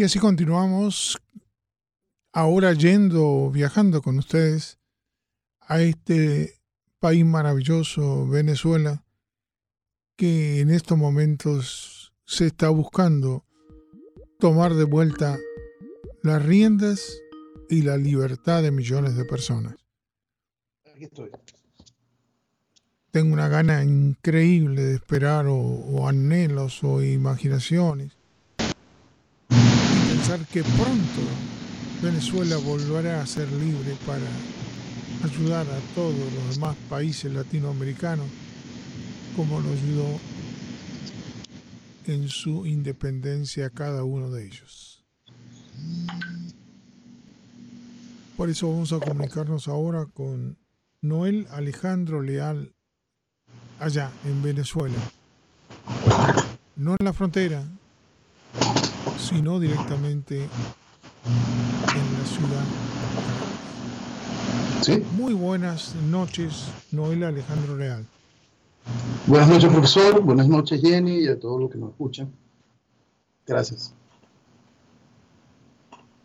Y así continuamos ahora yendo, viajando con ustedes a este país maravilloso, Venezuela, que en estos momentos se está buscando tomar de vuelta las riendas y la libertad de millones de personas. Aquí estoy. Tengo una gana increíble de esperar o, anhelos o imaginaciones. Que pronto Venezuela volverá a ser libre para ayudar a todos los demás países latinoamericanos como lo ayudó en su independencia cada uno de ellos. Por eso vamos a comunicarnos ahora con Noel Alejandro Leal allá en Venezuela. No en la frontera, sino directamente en la ciudad. ¿Sí? Muy buenas noches, Noel Alejandro Real. Buenas noches, profesor. Buenas noches, Jenny, y a todos los que nos escuchan. Gracias.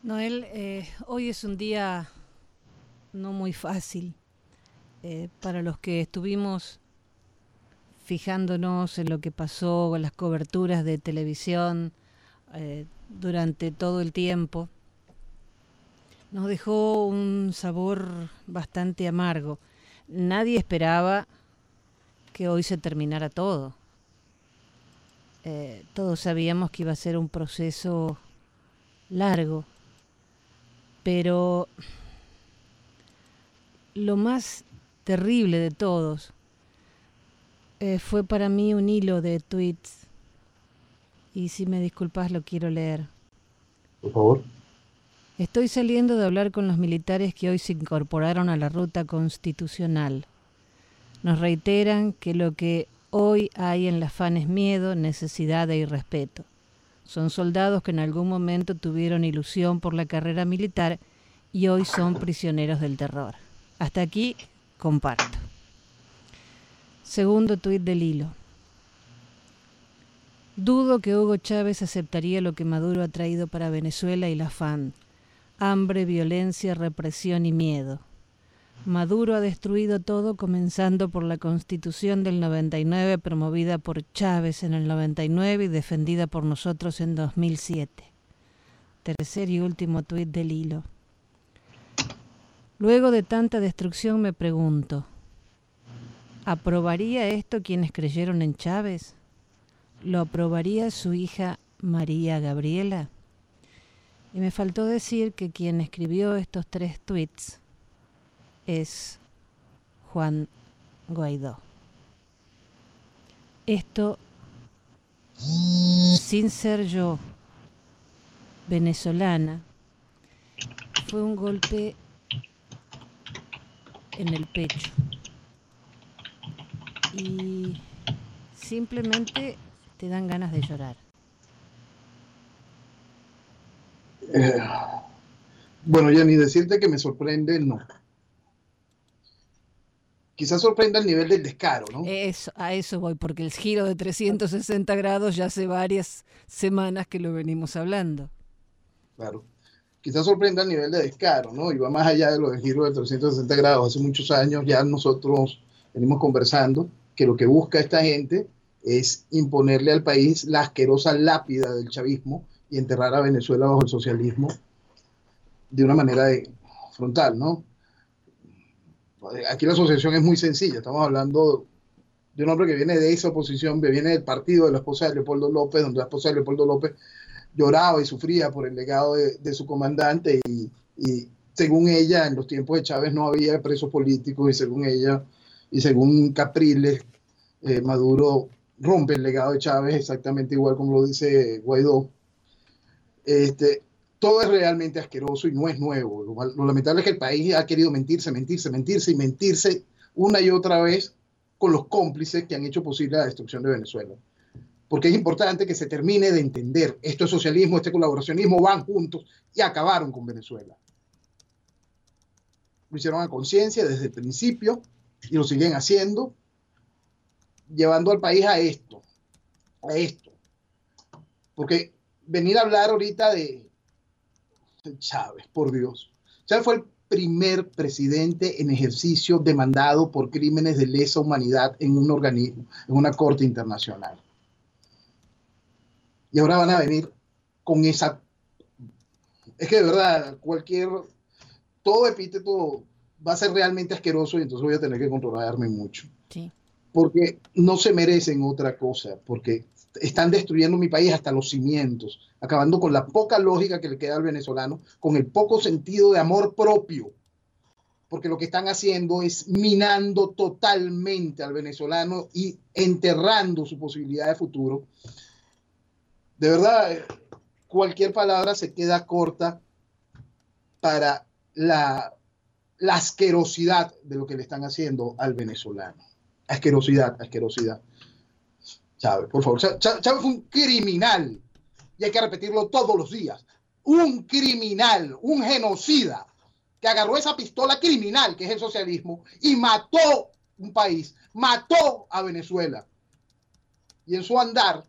Noel, eh, hoy es un día no muy fácil eh, para los que estuvimos fijándonos en lo que pasó con las coberturas de televisión eh, durante todo el tiempo nos dejó un sabor bastante amargo. Nadie esperaba que hoy se terminara todo. Eh, todos sabíamos que iba a ser un proceso largo, pero lo más terrible de todos eh, fue para mí un hilo de tweets y si me disculpas lo quiero leer. Por favor. Estoy saliendo de hablar con los militares que hoy se incorporaron a la ruta constitucional. Nos reiteran que lo que hoy hay en la FAN es miedo, necesidad e irrespeto. Son soldados que en algún momento tuvieron ilusión por la carrera militar y hoy son prisioneros del terror. Hasta aquí comparto. Segundo tuit del hilo. Dudo que Hugo Chávez aceptaría lo que Maduro ha traído para Venezuela y la FAN hambre, violencia, represión y miedo. Maduro ha destruido todo comenzando por la constitución del 99 promovida por Chávez en el 99 y defendida por nosotros en 2007. Tercer y último tuit del hilo. Luego de tanta destrucción me pregunto, ¿aprobaría esto quienes creyeron en Chávez? ¿Lo aprobaría su hija María Gabriela? Y me faltó decir que quien escribió estos tres tweets es Juan Guaidó. Esto, sin ser yo venezolana, fue un golpe en el pecho. Y simplemente te dan ganas de llorar. Eh, bueno, ya ni decirte que me sorprende, no. Quizás sorprenda el nivel del descaro, ¿no? Eso, a eso voy, porque el giro de 360 grados ya hace varias semanas que lo venimos hablando. Claro. Quizás sorprenda el nivel de descaro, ¿no? Y va más allá de lo del giro de 360 grados. Hace muchos años ya nosotros venimos conversando que lo que busca esta gente es imponerle al país la asquerosa lápida del chavismo y enterrar a Venezuela bajo el socialismo de una manera frontal, ¿no? Aquí la asociación es muy sencilla, estamos hablando de un hombre que viene de esa oposición, que viene del partido de la esposa de Leopoldo López, donde la esposa de Leopoldo López lloraba y sufría por el legado de, su comandante y, según ella, en los tiempos de Chávez no había presos políticos y según ella y según Capriles, eh, Maduro rompe el legado de Chávez exactamente igual como lo dice Guaidó este, todo es realmente asqueroso y no es nuevo. Lo, lamentable es que el país ha querido mentirse, mentirse, mentirse y mentirse una y otra vez con los cómplices que han hecho posible la destrucción de Venezuela. Porque es importante que se termine de entender, esto es socialismo, este colaboracionismo van juntos y acabaron con Venezuela. Lo hicieron a conciencia desde el principio y lo siguen haciendo, llevando al país a esto, a esto. Porque venir a hablar ahorita de Chávez, por Dios. Chávez fue el primer presidente en ejercicio demandado por crímenes de lesa humanidad en un organismo, en una corte internacional. Y ahora van a venir con esa... Es que de verdad, cualquier... Todo epíteto va a ser realmente asqueroso y entonces voy a tener que controlarme mucho. Porque no se merecen otra cosa, porque están destruyendo mi país hasta los cimientos, acabando con la poca lógica que le queda al venezolano, con el poco sentido de amor propio, porque lo que están haciendo es minando totalmente al venezolano y enterrando su posibilidad de futuro. De verdad, cualquier palabra se queda corta para la asquerosidad de lo que le están haciendo al venezolano. Asquerosidad, asquerosidad. Chávez, por favor. Chávez fue un criminal y hay que repetirlo todos los días. Un criminal, un genocida que agarró esa pistola criminal que es el socialismo y mató un país, mató a Venezuela. Y en su andar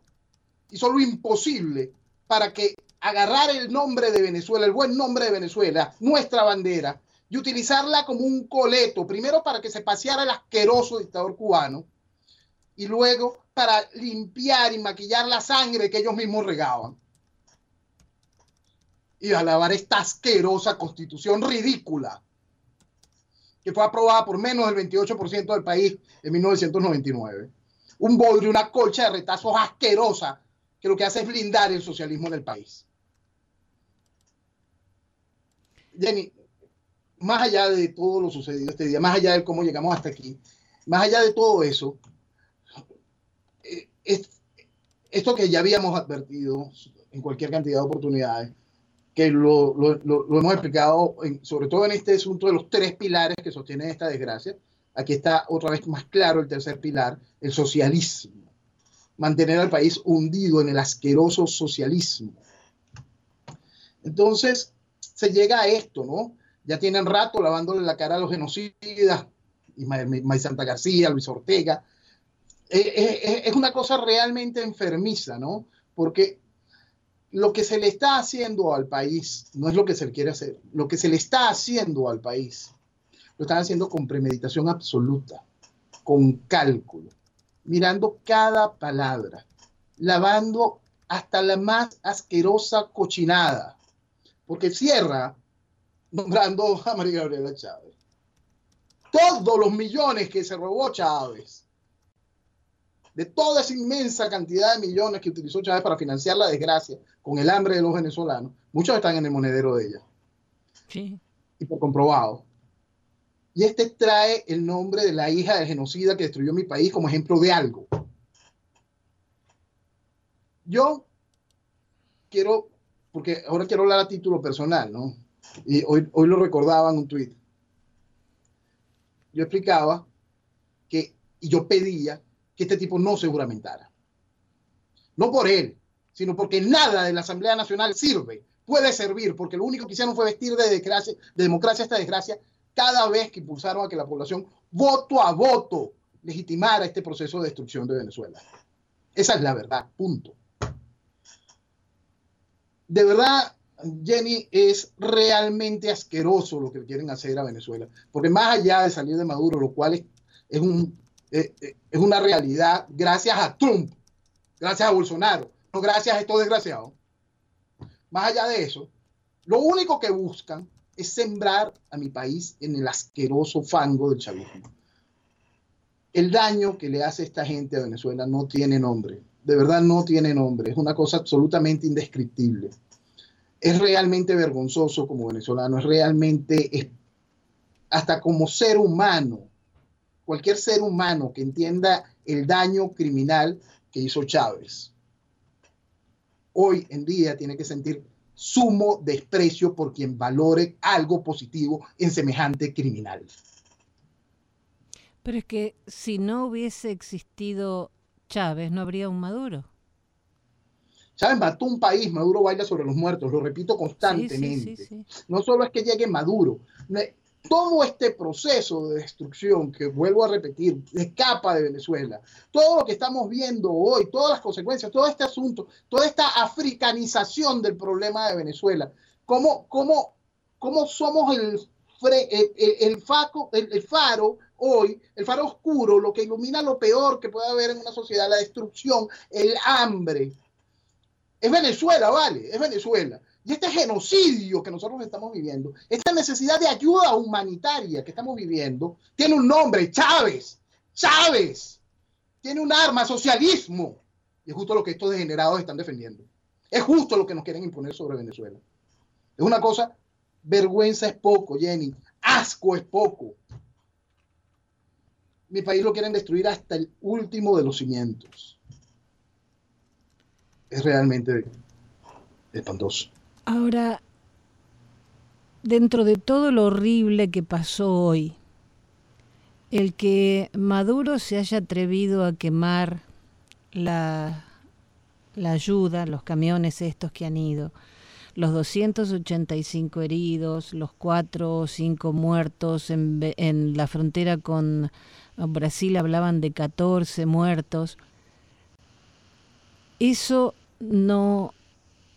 hizo lo imposible para que agarrar el nombre de Venezuela, el buen nombre de Venezuela, nuestra bandera, y utilizarla como un coleto, primero para que se paseara el asqueroso dictador cubano, y luego para limpiar y maquillar la sangre que ellos mismos regaban. Y alabar esta asquerosa constitución ridícula que fue aprobada por menos del 28% del país en 1999. Un bodrio, una colcha de retazos asquerosa que lo que hace es blindar el socialismo en el país. Jenny, más allá de todo lo sucedido este día, más allá de cómo llegamos hasta aquí, más allá de todo eso, esto que ya habíamos advertido en cualquier cantidad de oportunidades, que lo, hemos explicado, sobre todo en este asunto de los tres pilares que sostienen esta desgracia. Aquí está otra vez más claro el tercer pilar, el socialismo. Mantener al país hundido en el asqueroso socialismo. Entonces, se llega a esto, ¿no? Ya tienen rato lavándole la cara a los genocidas, y May Santa García, Luis Ortega, eh, eh, eh, es una cosa realmente enfermiza, ¿no? Porque lo que se le está haciendo al país no es lo que se le quiere hacer, lo que se le está haciendo al país lo están haciendo con premeditación absoluta, con cálculo, mirando cada palabra, lavando hasta la más asquerosa cochinada, porque cierra nombrando a María Gabriela Chávez. Todos los millones que se robó Chávez de toda esa inmensa cantidad de millones que utilizó Chávez para financiar la desgracia con el hambre de los venezolanos, muchos están en el monedero de ella. Sí. Y por comprobado. Y este trae el nombre de la hija del genocida que destruyó mi país como ejemplo de algo. Yo quiero, porque ahora quiero hablar a título personal, ¿no? Y hoy, hoy lo recordaba en un tuit. Yo explicaba que, y yo pedía que este tipo no se juramentara. No por él, sino porque nada de la Asamblea Nacional sirve, puede servir, porque lo único que hicieron fue vestir de, desgracia, de democracia esta desgracia cada vez que impulsaron a que la población voto a voto legitimara este proceso de destrucción de Venezuela. Esa es la verdad, punto. De verdad, Jenny, es realmente asqueroso lo que quieren hacer a Venezuela, porque más allá de salir de Maduro, lo cual es un eh, eh, es una realidad gracias a Trump, gracias a Bolsonaro, no gracias a estos desgraciados. Más allá de eso, lo único que buscan es sembrar a mi país en el asqueroso fango del chavismo. El daño que le hace esta gente a Venezuela no tiene nombre, de verdad no tiene nombre, es una cosa absolutamente indescriptible. Es realmente vergonzoso como venezolano, es realmente, hasta como ser humano, cualquier ser humano que entienda el daño criminal que hizo Chávez, hoy en día tiene que sentir sumo desprecio por quien valore algo positivo en semejante criminal. Pero es que si no hubiese existido Chávez, no habría un Maduro. Chávez mató un país, Maduro baila sobre los muertos, lo repito constantemente. no solo es que llegue Maduro, todo este proceso de destrucción que vuelvo a repetir, escapa de Venezuela, todo lo que estamos viendo hoy, todas las consecuencias, todo este asunto, toda esta africanización del problema de Venezuela, cómo, cómo, cómo somos el, el, el, faco, el, faro hoy, el faro oscuro, lo que ilumina lo peor que puede haber en una sociedad, la destrucción, el hambre. Es Venezuela, vale, es Venezuela. Y este genocidio que nosotros estamos viviendo, esta necesidad de ayuda humanitaria que estamos viviendo, tiene un nombre, Chávez. Chávez. Tiene un arma, socialismo. Y es justo lo que estos degenerados están defendiendo. Es justo lo que nos quieren imponer sobre Venezuela. Es una cosa, vergüenza es poco, Jenny. Asco es poco. Mi país lo quieren destruir hasta el último de los cimientos. Es realmente espantoso. Ahora, dentro de todo lo horrible que pasó hoy, el que Maduro se haya atrevido a quemar la, la ayuda, los camiones estos que han ido, los 285 heridos, los 4 o 5 muertos en, en la frontera con Brasil hablaban de 14 muertos. Eso no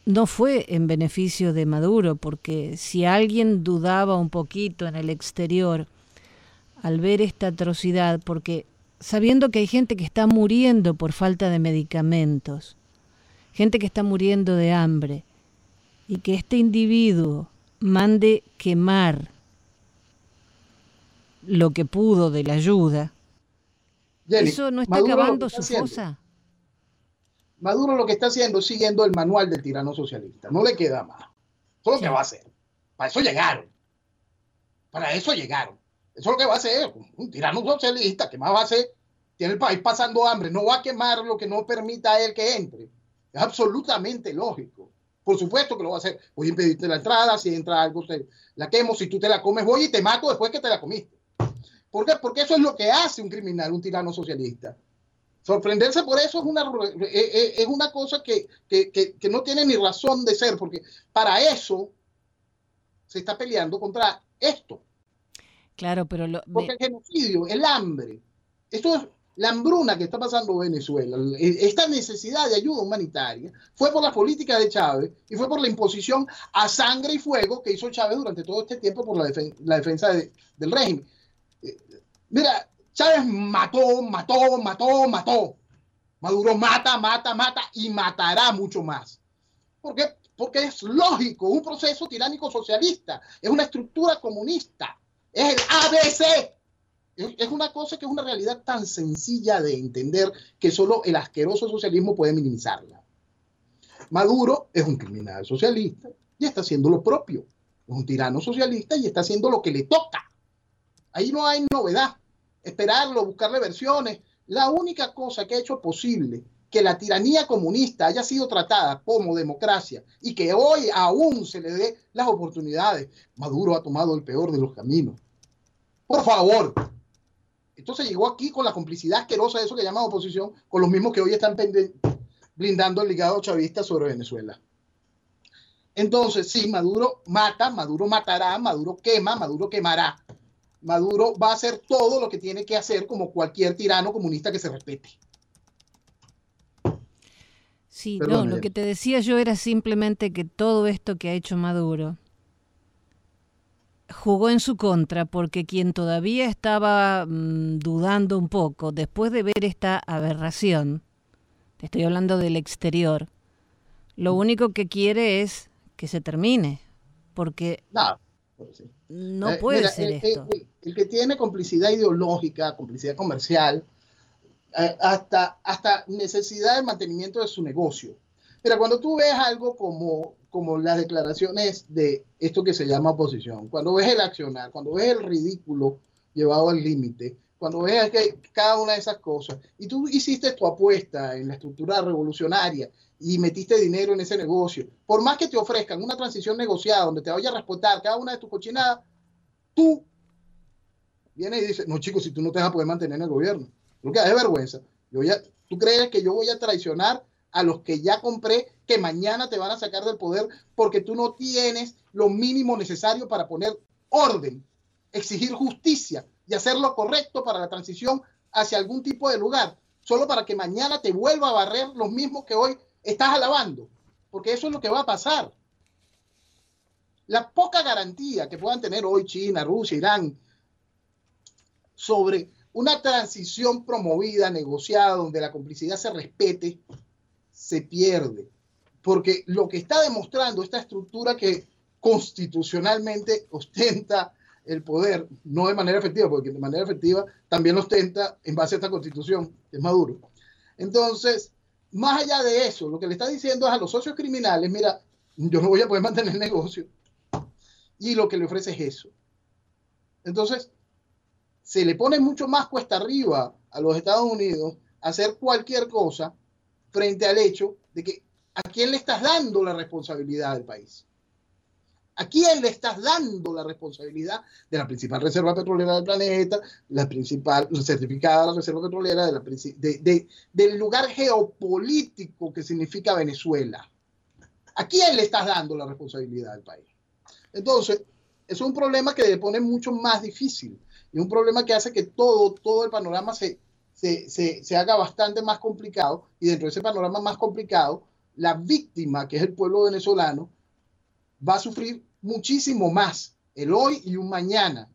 no fue en beneficio de Maduro, porque si alguien dudaba un poquito en el exterior al ver esta atrocidad, porque sabiendo que hay gente que está muriendo por falta de medicamentos, gente que está muriendo de hambre, y que este individuo mande quemar lo que pudo de la ayuda, ¿eso no está acabando su fosa? Maduro lo que está haciendo es siguiendo el manual del tirano socialista. No le queda más. Eso es lo que va a hacer. Para eso llegaron. Para eso llegaron. Eso es lo que va a hacer. Un tirano socialista, ¿qué más va a hacer? Tiene el país pasando hambre. No va a quemar lo que no permita a él que entre. Es absolutamente lógico. Por supuesto que lo va a hacer. Voy a impedirte la entrada. Si entra algo, la quemo. Si tú te la comes, voy y te mato después que te la comiste. ¿Por qué? Porque eso es lo que hace un criminal, un tirano socialista. Sorprenderse por eso es una, eh, eh, es una cosa que, no tiene ni razón de ser, porque para eso se está peleando contra esto. Claro, pero lo, porque el genocidio, el hambre, esto es la hambruna que está pasando en Venezuela, esta necesidad de ayuda humanitaria, fue por las políticas de Chávez y fue por la imposición a sangre y fuego que hizo Chávez durante todo este tiempo por la, defensa del régimen. Eh, mira, Chávez mató, mató, mató, mató. Maduro mata, mata, mata y matará mucho más. ¿Por qué? Porque es lógico, un proceso tiránico socialista, es una estructura comunista, es el ABC. Es una cosa que es una realidad tan sencilla de entender que solo el asqueroso socialismo puede minimizarla. Maduro es un criminal socialista y está haciendo lo propio. Es un tirano socialista y está haciendo lo que le toca. Ahí no hay novedad esperarlo, buscarle versiones. La única cosa que ha hecho posible que la tiranía comunista haya sido tratada como democracia y que hoy aún se le dé las oportunidades, Maduro ha tomado el peor de los caminos. Por favor. Entonces llegó aquí con la complicidad asquerosa de eso que llaman oposición, con los mismos que hoy están blindando el ligado chavista sobre Venezuela. Entonces, sí, Maduro mata, Maduro matará, Maduro quema, Maduro quemará. Maduro va a hacer todo lo que tiene que hacer como cualquier tirano comunista que se respete. Sí, no, lo que te decía yo era simplemente que todo esto que ha hecho Maduro jugó en su contra porque quien todavía estaba mm, dudando un poco después de ver esta aberración, te estoy hablando del exterior, lo único que quiere es que se termine, porque no eh, puede ser esto el que tiene complicidad ideológica, complicidad comercial, eh, hasta, hasta necesidad de mantenimiento de su negocio. Pero cuando tú ves algo como, como las declaraciones de esto que se llama oposición, cuando ves el accionar, cuando ves el ridículo llevado al límite, cuando ves que cada una de esas cosas, y tú hiciste tu apuesta en la estructura revolucionaria y metiste dinero en ese negocio, por más que te ofrezcan una transición negociada donde te vaya a respetar cada una de tus cochinadas, tú viene y dice, no chicos, si tú no te vas a poder mantener en el gobierno, lo que da vergüenza. Yo ya, ¿Tú crees que yo voy a traicionar a los que ya compré que mañana te van a sacar del poder porque tú no tienes lo mínimo necesario para poner orden exigir justicia y hacer lo correcto para la transición hacia algún tipo de lugar, solo para que mañana te vuelva a barrer los mismos que hoy estás alabando, porque eso es lo que va a pasar. La poca garantía que puedan tener hoy China, Rusia, Irán sobre una transición promovida, negociada, donde la complicidad se respete, se pierde. Porque lo que está demostrando esta estructura que constitucionalmente ostenta el poder, no de manera efectiva, porque de manera efectiva también ostenta en base a esta constitución, es Maduro. Entonces, más allá de eso, lo que le está diciendo es a los socios criminales, mira, yo no voy a poder mantener el negocio. Y lo que le ofrece es eso. Entonces, se le pone mucho más cuesta arriba a los Estados Unidos hacer cualquier cosa frente al hecho de que a quién le estás dando la responsabilidad del país. ¿A quién le estás dando la responsabilidad de la principal reserva petrolera del planeta, la principal certificada la reserva petrolera de del lugar geopolítico que significa Venezuela? ¿A quién le estás dando la responsabilidad del país? Entonces, es un problema que le pone mucho más difícil y un problema que hace que todo, todo el panorama se, se, haga bastante más complicado y dentro de ese panorama más complicado, la víctima, que es el pueblo venezolano, va a sufrir muchísimo más el hoy y un mañana,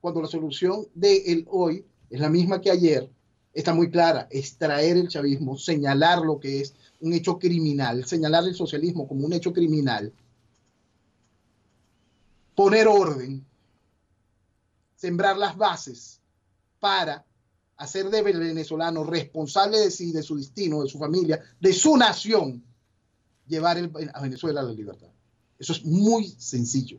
cuando la solución del hoy es la misma que ayer, está muy clara, extraer el chavismo, señalar lo que es un hecho criminal, señalar el socialismo como un hecho criminal, poner orden sembrar las bases para hacer de venezolano responsable de sí, de su destino, de su familia, de su nación, llevar a Venezuela a la libertad. Eso es muy sencillo.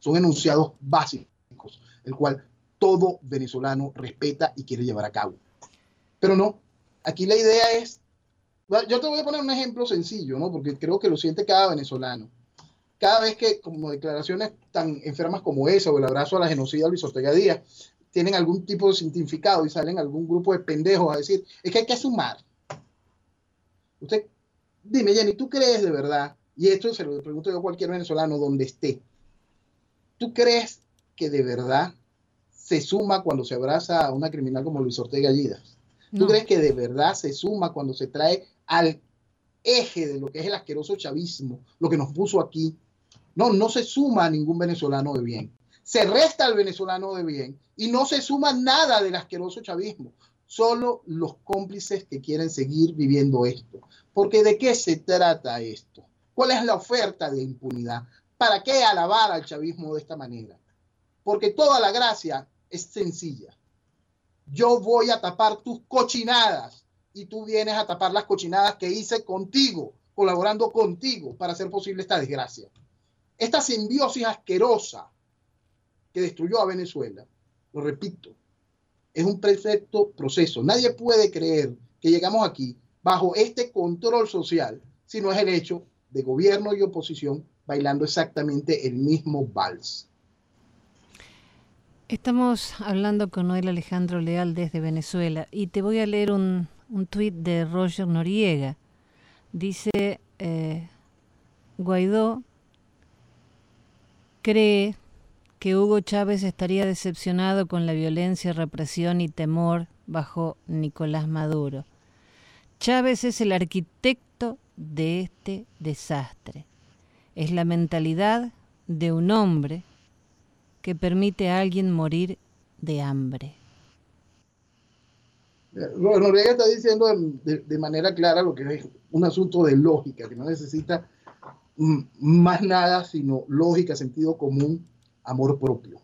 Son enunciados básicos, el cual todo venezolano respeta y quiere llevar a cabo. Pero no, aquí la idea es, yo te voy a poner un ejemplo sencillo, ¿no? Porque creo que lo siente cada venezolano cada vez que como declaraciones tan enfermas como esa o el abrazo a la genocida Luis Ortega Díaz tienen algún tipo de significado y salen algún grupo de pendejos a decir, es que hay que sumar. Usted, dime Jenny, ¿tú crees de verdad? Y esto se lo pregunto yo a cualquier venezolano donde esté. ¿Tú crees que de verdad se suma cuando se abraza a una criminal como Luis Ortega Díaz? ¿Tú crees que de verdad se suma cuando se trae al eje de lo que es el asqueroso chavismo, lo que nos puso aquí, no, no se suma a ningún venezolano de bien. Se resta al venezolano de bien y no se suma nada del asqueroso chavismo. Solo los cómplices que quieren seguir viviendo esto. Porque ¿de qué se trata esto? ¿Cuál es la oferta de impunidad? ¿Para qué alabar al chavismo de esta manera? Porque toda la gracia es sencilla. Yo voy a tapar tus cochinadas y tú vienes a tapar las cochinadas que hice contigo, colaborando contigo para hacer posible esta desgracia. Esta simbiosis asquerosa que destruyó a Venezuela, lo repito, es un perfecto proceso. Nadie puede creer que llegamos aquí bajo este control social si no es el hecho de gobierno y oposición bailando exactamente el mismo vals. Estamos hablando con Noel Alejandro Leal desde Venezuela y te voy a leer un, un tuit de Roger Noriega. Dice, eh, Guaidó cree que Hugo Chávez estaría decepcionado con la violencia, represión y temor bajo Nicolás Maduro. Chávez es el arquitecto de este desastre. Es la mentalidad de un hombre que permite a alguien morir de hambre. Noriega está diciendo de, de, manera clara lo que es un asunto de lógica, que no necesita más nada sino lógica, sentido común, amor propio.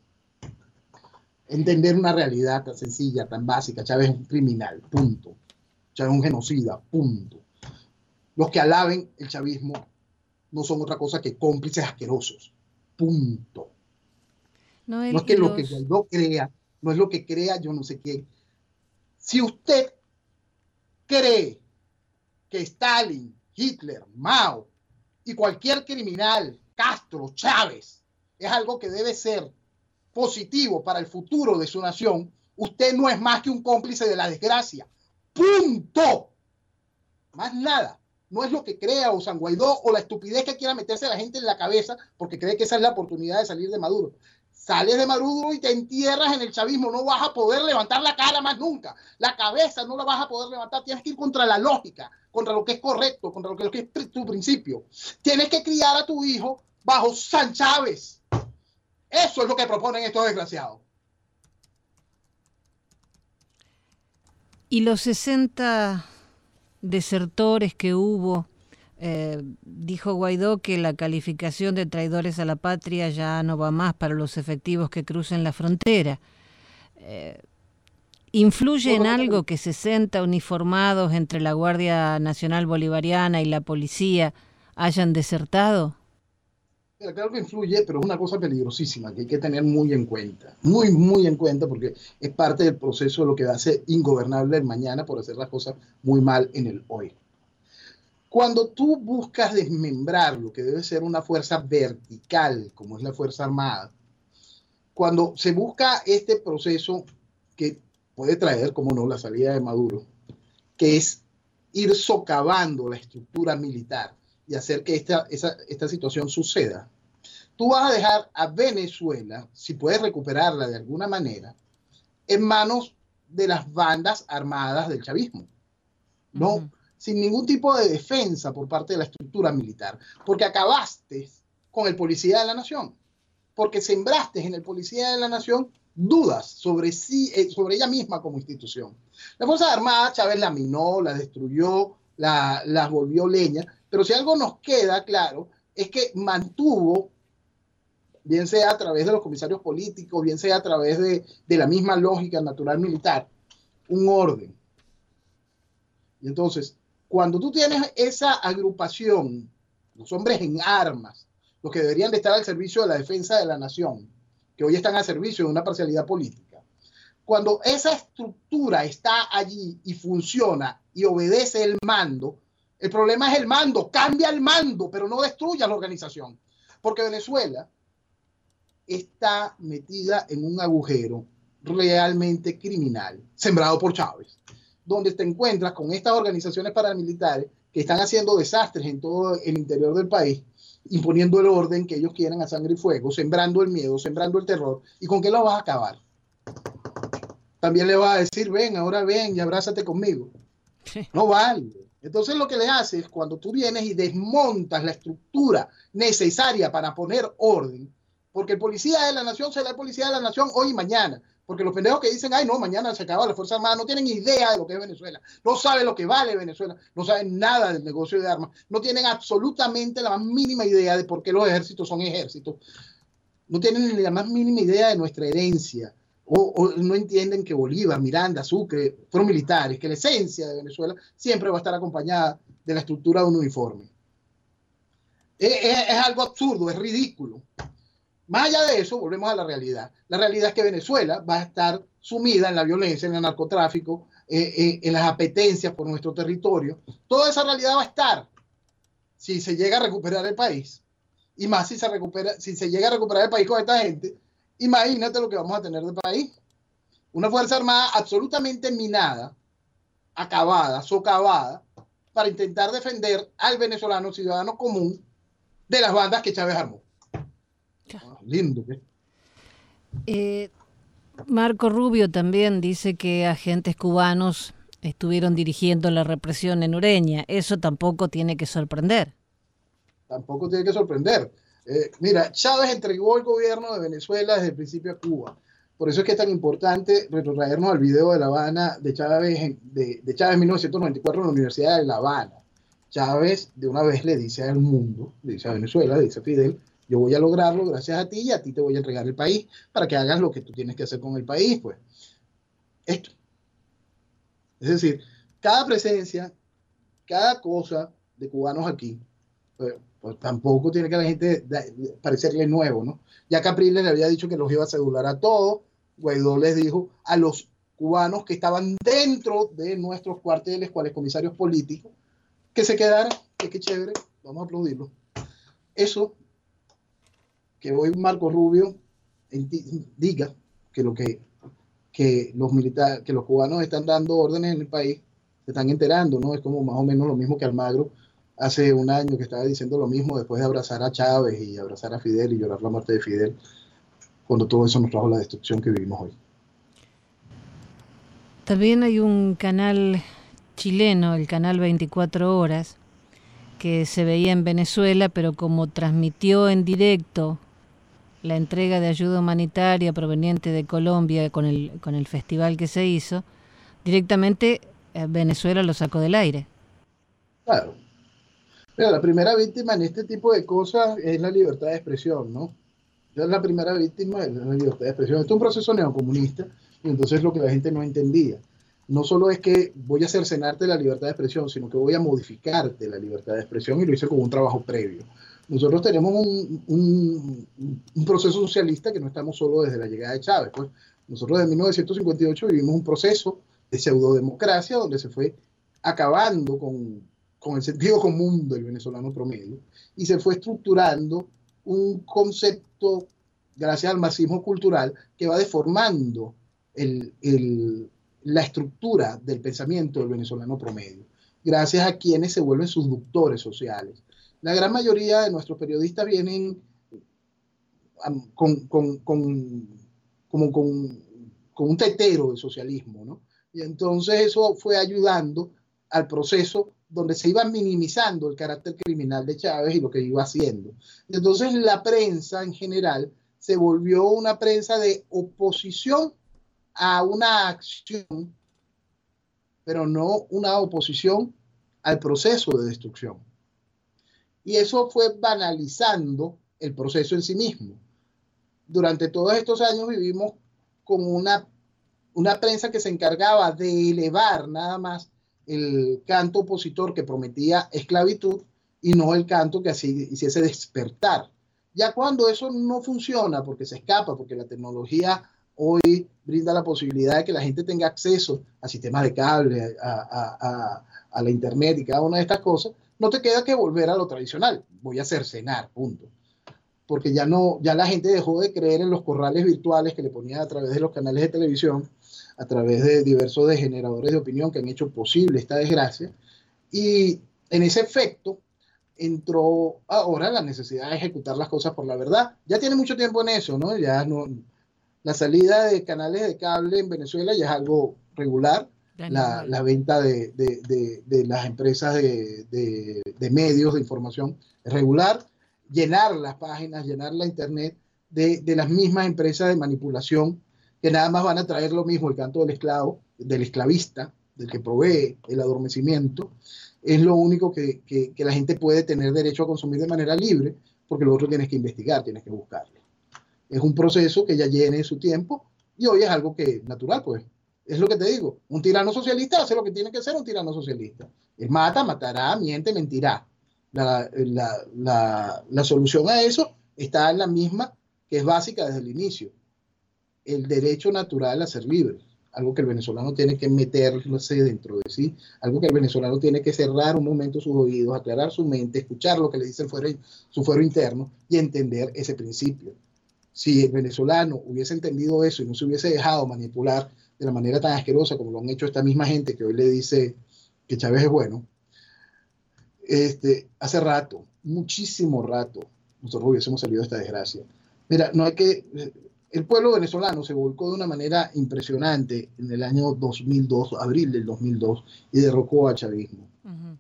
Entender una realidad tan sencilla, tan básica. Chávez es un criminal, punto. Chávez es un genocida, punto. Los que alaben el chavismo no son otra cosa que cómplices asquerosos, punto. No, es que lo que Guaidó crea, no es lo que crea yo no sé qué. Si usted cree que Stalin, Hitler, Mao, y cualquier criminal, Castro, Chávez, es algo que debe ser positivo para el futuro de su nación, usted no es más que un cómplice de la desgracia. Punto. Más nada. No es lo que crea o San Guaidó o la estupidez que quiera meterse a la gente en la cabeza porque cree que esa es la oportunidad de salir de Maduro. sales de Maduro y te entierras en el chavismo, no vas a poder levantar la cara más nunca, la cabeza no la vas a poder levantar, tienes que ir contra la lógica, contra lo que es correcto, contra lo que, lo que es tu principio. Tienes que criar a tu hijo bajo San Chávez. Eso es lo que proponen estos desgraciados. Y los 60 desertores que hubo, eh, dijo Guaidó que la calificación de traidores a la patria ya no va más para los efectivos que crucen la frontera. Eh, ¿Influye en algo que 60 uniformados entre la Guardia Nacional Bolivariana y la policía hayan desertado? Claro que influye, pero es una cosa peligrosísima que hay que tener muy en cuenta, muy, muy en cuenta, porque es parte del proceso de lo que hace ingobernable el mañana por hacer las cosas muy mal en el hoy. Cuando tú buscas desmembrar lo que debe ser una fuerza vertical, como es la Fuerza Armada, cuando se busca este proceso que puede traer, como no, la salida de Maduro, que es ir socavando la estructura militar, y hacer que esta, esta situación suceda, tú vas a dejar a Venezuela, si puedes recuperarla de alguna manera, en manos de las bandas armadas del chavismo. No, sin ningún tipo de defensa por parte de la estructura militar, porque acabaste con el policía de la nación, porque sembraste en el policía de la nación dudas sobre, sí, eh, sobre ella misma como institución. La Fuerza Armada Chávez la minó, la destruyó, la, la volvió leña, pero si algo nos queda claro es que mantuvo, bien sea a través de los comisarios políticos, bien sea a través de, la misma lógica natural militar, un orden. Y entonces, cuando tú tienes esa agrupación, los hombres en armas, los que deberían de estar al servicio de la defensa de la nación, que hoy están al servicio de una parcialidad política, cuando esa estructura está allí y funciona y obedece el mando, el problema es el mando. Cambia el mando, pero no destruya la organización. Porque Venezuela está metida en un agujero realmente criminal, sembrado por Chávez, donde te encuentras con estas organizaciones paramilitares que están haciendo desastres en todo el interior del país, imponiendo el orden que ellos quieren a sangre y fuego, sembrando el miedo, sembrando el terror. ¿Y con qué lo vas a acabar? También le vas a decir, ven, ahora ven y abrázate conmigo. No vale. Entonces lo que le hace es cuando tú vienes y desmontas la estructura necesaria para poner orden, porque el policía de la nación será el policía de la nación hoy y mañana, porque los pendejos que dicen, ay no, mañana se acaba la Fuerza Armada, no tienen idea de lo que es Venezuela, no saben lo que vale Venezuela, no saben nada del negocio de armas, no tienen absolutamente la más mínima idea de por qué los ejércitos son ejércitos, no tienen la más mínima idea de nuestra herencia, o, no entienden que Bolívar, Miranda, Sucre fueron militares, que la esencia de Venezuela siempre va a estar acompañada de la estructura de un uniforme. Es, algo absurdo, es ridículo. Más allá de eso, volvemos a la realidad. La realidad es que Venezuela va a estar sumida en la violencia, en el narcotráfico, eh, eh, en las apetencias por nuestro territorio. Toda esa realidad va a estar si se llega a recuperar el país. Y más si se, recupera, si se llega a recuperar el país con esta gente, Imagínate lo que vamos a tener de país. Una Fuerza Armada absolutamente minada, acabada, socavada, para intentar defender al venezolano ciudadano común de las bandas que Chávez armó. Ah, lindo. Eh, Marco Rubio también dice que agentes cubanos estuvieron dirigiendo la represión en Ureña. Eso tampoco tiene que sorprender. Tampoco tiene que sorprender. Eh, mira, Chávez entregó el gobierno de Venezuela desde el principio a Cuba. Por eso es que es tan importante retrotraernos al video de La Habana de Chávez, de, de Chávez 1994 en la Universidad de La Habana. Chávez de una vez le dice al mundo, le dice a Venezuela, le dice a Fidel, yo voy a lograrlo gracias a ti y a ti te voy a entregar el país para que hagas lo que tú tienes que hacer con el país, pues. Esto. Es decir, cada presencia, cada cosa de cubanos aquí, pues, tampoco tiene que la gente parecerle nuevo, ¿no? Ya Capriles le había dicho que los iba a cedular a todos, Guaidó les dijo a los cubanos que estaban dentro de nuestros cuarteles, cuales comisarios políticos, que se quedaran, que qué chévere, vamos a aplaudirlo. Eso, que hoy Marco Rubio diga que lo que, que los militares, que los cubanos están dando órdenes en el país, se están enterando, ¿no? Es como más o menos lo mismo que Almagro hace un año que estaba diciendo lo mismo después de abrazar a Chávez y abrazar a Fidel y llorar la muerte de Fidel. cuando todo eso nos trajo la destrucción que vivimos hoy. También hay un canal chileno, el canal 24 horas, que se veía en Venezuela, pero como transmitió en directo la entrega de ayuda humanitaria proveniente de Colombia con el, con el festival que se hizo, directamente eh, Venezuela lo sacó del aire. Claro. La primera víctima en este tipo de cosas es la libertad de expresión, ¿no? Es la primera víctima de la libertad de expresión. Esto es un proceso neocomunista y entonces lo que la gente no entendía. No solo es que voy a cercenarte la libertad de expresión, sino que voy a modificarte la libertad de expresión y lo hice con un trabajo previo. Nosotros tenemos un, un, un proceso socialista que no estamos solo desde la llegada de Chávez. Pues nosotros desde 1958 vivimos un proceso de pseudodemocracia donde se fue acabando con, con el sentido común del venezolano promedio y se fue estructurando un concepto, gracias al marxismo cultural, que va deformando la estructura del pensamiento del venezolano promedio, gracias a quienes se vuelven sus ductores sociales. La gran mayoría de nuestros periodistas vienen con un tetero de socialismo, ¿no? Y entonces eso fue ayudando al proceso donde se iba minimizando el carácter criminal de Chávez y lo que iba haciendo. Entonces la prensa en general se volvió una prensa de oposición a una acción, pero no una oposición al proceso de destrucción. Y eso fue banalizando el proceso en sí mismo. Durante todos estos años vivimos con una, una prensa que se encargaba de elevar nada más el canto opositor que prometía esclavitud y no el canto que así hiciese despertar. Ya cuando eso no funciona, porque se escapa, porque la tecnología hoy brinda la posibilidad de que la gente tenga acceso a sistemas de cable, a, a, a, a, la internet y cada una de estas cosas, no te queda que volver a lo tradicional. Voy a cercenar, punto. Porque ya no, ya la gente dejó de creer en los corrales virtuales que le ponían a través de los canales de televisión, a través de diversos degeneradores de opinión que han hecho posible esta desgracia. Y en ese efecto entró ahora la necesidad de ejecutar las cosas por la verdad. Ya tiene mucho tiempo en eso, ¿no? Ya no, la salida de canales de cable en Venezuela ya es algo regular. La, la venta de, de, de, de, las empresas de, medios de información regular. Llenar las páginas, llenar la internet de, las mismas empresas de manipulación que nada más van a traer lo mismo, el canto del esclavo, del esclavista, del que provee el adormecimiento, es lo único que, que, la gente puede tener derecho a consumir de manera libre, porque lo otro tienes que investigar, tienes que buscarlo es un proceso que ya llene su tiempo y hoy es algo que natural, pues. Es lo que te digo. Un tirano socialista hace lo que tiene que ser un tirano socialista. Es mata, matará, miente, mentirá. La, la, la solución a eso está en la misma que es básica desde el inicio. El derecho natural a ser libre. Algo que el venezolano tiene que meterse dentro de sí. Algo que el venezolano tiene que cerrar un momento sus oídos, aclarar su mente, escuchar lo que le dice el su fuero interno y entender ese principio si el venezolano hubiese entendido eso y no se hubiese dejado manipular de la manera tan asquerosa como lo han hecho esta misma gente que hoy le dice que Chávez es bueno, este, hace rato, muchísimo rato, nosotros hubiésemos salido de esta desgracia. Mira, no hay que... El pueblo venezolano se volcó de una manera impresionante en el año 2002, abril del 2002, y derrocó al chavismo. Uh -huh.